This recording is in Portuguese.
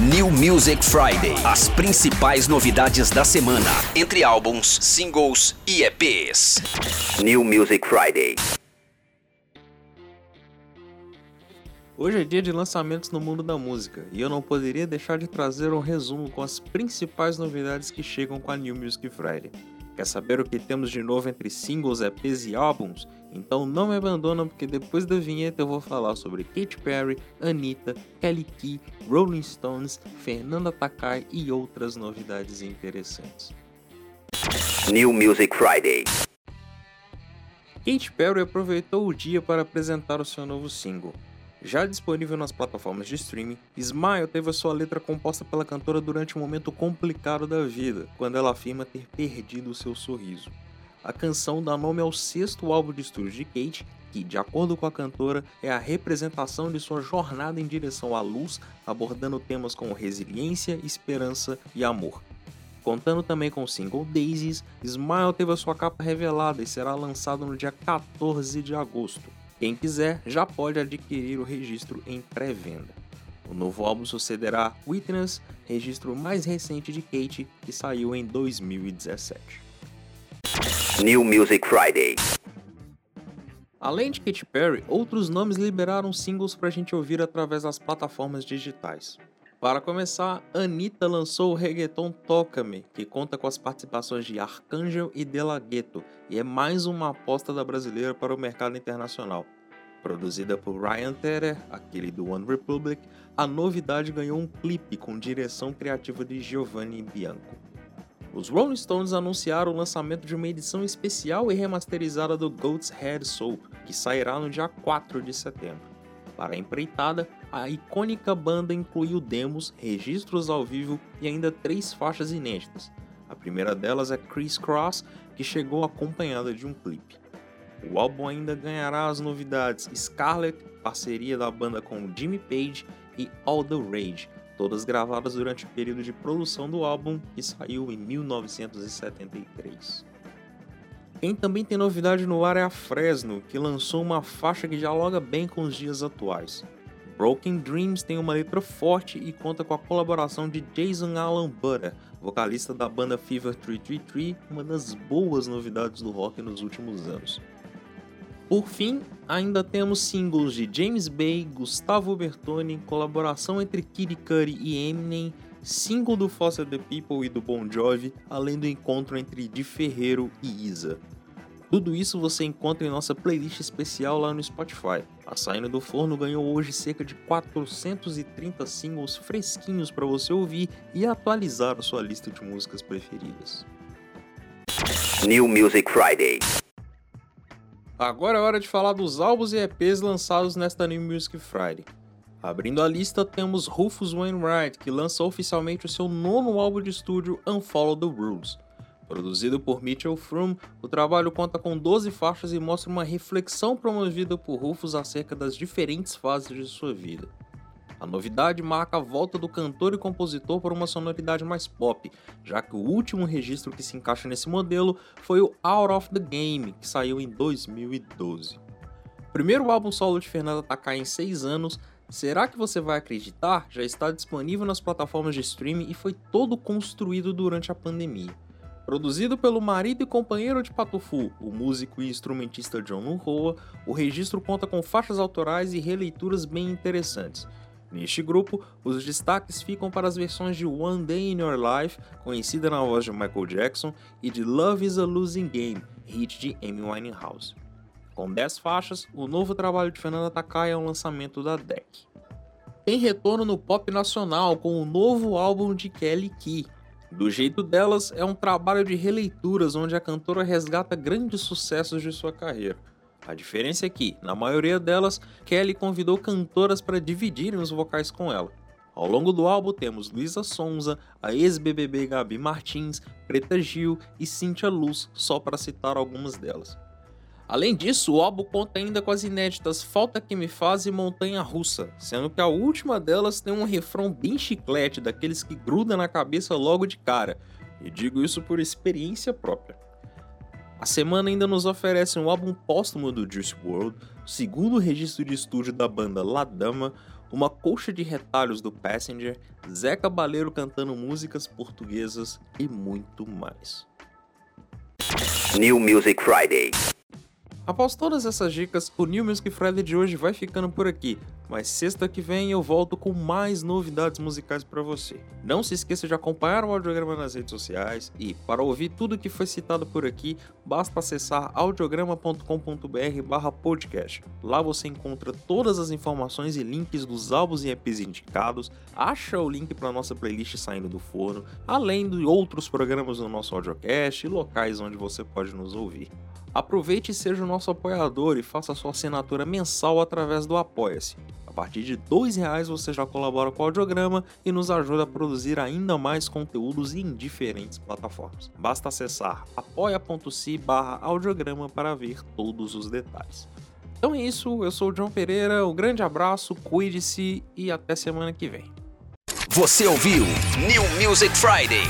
New Music Friday. As principais novidades da semana, entre álbuns, singles e EPs. New Music Friday. Hoje é dia de lançamentos no mundo da música e eu não poderia deixar de trazer um resumo com as principais novidades que chegam com a New Music Friday. Quer saber o que temos de novo entre singles, EPs e álbuns? Então não me abandona porque depois da vinheta eu vou falar sobre Katy Perry, Anitta, Kelly Key, Rolling Stones, Fernanda Takai e outras novidades interessantes. New Music Friday. Katy Perry aproveitou o dia para apresentar o seu novo single. Já disponível nas plataformas de streaming, Smile teve a sua letra composta pela cantora durante um momento complicado da vida, quando ela afirma ter perdido seu sorriso. A canção dá nome ao sexto álbum de estúdio de Kate, que, de acordo com a cantora, é a representação de sua jornada em direção à luz, abordando temas como resiliência, esperança e amor. Contando também com o single Daisies, Smile teve a sua capa revelada e será lançado no dia 14 de agosto. Quem quiser já pode adquirir o registro em pré-venda. O novo álbum sucederá Witness, registro mais recente de Kate, que saiu em 2017. New Music Friday. Além de Katy Perry, outros nomes liberaram singles para a gente ouvir através das plataformas digitais. Para começar, Anitta lançou o reggaeton Toca-me, que conta com as participações de Arcangel e De La Ghetto, e é mais uma aposta da brasileira para o mercado internacional. Produzida por Ryan Tedder, aquele do One Republic, a novidade ganhou um clipe com direção criativa de Giovanni Bianco. Os Rolling Stones anunciaram o lançamento de uma edição especial e remasterizada do Goat's Head Soap, que sairá no dia 4 de setembro. Para a empreitada, a icônica banda incluiu demos, registros ao vivo e ainda três faixas inéditas. A primeira delas é Criss Cross, que chegou acompanhada de um clipe. O álbum ainda ganhará as novidades Scarlet, parceria da banda com Jimmy Page, e All the Rage, todas gravadas durante o período de produção do álbum, que saiu em 1973. Quem também tem novidade no ar é a Fresno, que lançou uma faixa que dialoga bem com os dias atuais. Broken Dreams tem uma letra forte e conta com a colaboração de Jason Allen Butter, vocalista da banda Fever 333, uma das boas novidades do rock nos últimos anos. Por fim, ainda temos singles de James Bay, Gustavo Bertoni, colaboração entre Kid Cudi e Eminem, single do Foster the People e do Bon Jovi, além do encontro entre Di Ferreiro e Isa. Tudo isso você encontra em nossa playlist especial lá no Spotify. A Saindo do Forno ganhou hoje cerca de 430 singles fresquinhos para você ouvir e atualizar a sua lista de músicas preferidas. New Music Friday. Agora é hora de falar dos álbuns e EPs lançados nesta New Music Friday. Abrindo a lista, temos Rufus Wainwright, que lança oficialmente o seu nono álbum de estúdio Unfollow the Rules. Produzido por Mitchell Froome, o trabalho conta com 12 faixas e mostra uma reflexão promovida por Rufus acerca das diferentes fases de sua vida. A novidade marca a volta do cantor e compositor para uma sonoridade mais pop, já que o último registro que se encaixa nesse modelo foi o Out of the Game, que saiu em 2012. primeiro álbum solo de Fernanda Takai em 6 anos, Será que você vai acreditar? Já está disponível nas plataformas de streaming e foi todo construído durante a pandemia. Produzido pelo marido e companheiro de Patufu, o músico e instrumentista John Nunroa, o registro conta com faixas autorais e releituras bem interessantes. Neste grupo, os destaques ficam para as versões de One Day in Your Life, conhecida na voz de Michael Jackson, e de Love is a Losing Game, hit de Amy Winehouse. Com 10 faixas, o novo trabalho de Fernanda Takai é um lançamento da DEC. Tem retorno no pop nacional com o novo álbum de Kelly Key. Do jeito delas, é um trabalho de releituras onde a cantora resgata grandes sucessos de sua carreira. A diferença é que, na maioria delas, Kelly convidou cantoras para dividirem os vocais com ela. Ao longo do álbum temos Luísa Sonza, a ex-BBB Gabi Martins, Preta Gil e Cíntia Luz, só para citar algumas delas. Além disso, o álbum conta ainda com as inéditas Falta Que Me Faz e Montanha Russa, sendo que a última delas tem um refrão bem chiclete, daqueles que gruda na cabeça logo de cara, e digo isso por experiência própria. A semana ainda nos oferece um álbum póstumo do Juice WRLD, o segundo registro de estúdio da banda La Dama, uma colcha de retalhos do Passenger, Zé Cabaleiro cantando músicas portuguesas e muito mais. New Music Friday. Após todas essas dicas, o New Music Friday de hoje vai ficando por aqui, mas sexta que vem eu volto com mais novidades musicais para você. Não se esqueça de acompanhar o audiograma nas redes sociais e, para ouvir tudo que foi citado por aqui, basta acessar audiograma.com.br/podcast. Lá você encontra todas as informações e links dos álbuns e EPs indicados, acha o link para nossa playlist saindo do forno, além de outros programas do nosso audiocast e locais onde você pode nos ouvir. Aproveite e seja o nosso apoiador e faça sua assinatura mensal através do Apoia-se. A partir de R$ reais você já colabora com o audiograma e nos ajuda a produzir ainda mais conteúdos em diferentes plataformas. Basta acessar apoia.se audiograma para ver todos os detalhes. Então é isso, eu sou o João Pereira, um grande abraço, cuide-se e até semana que vem. Você ouviu New Music Friday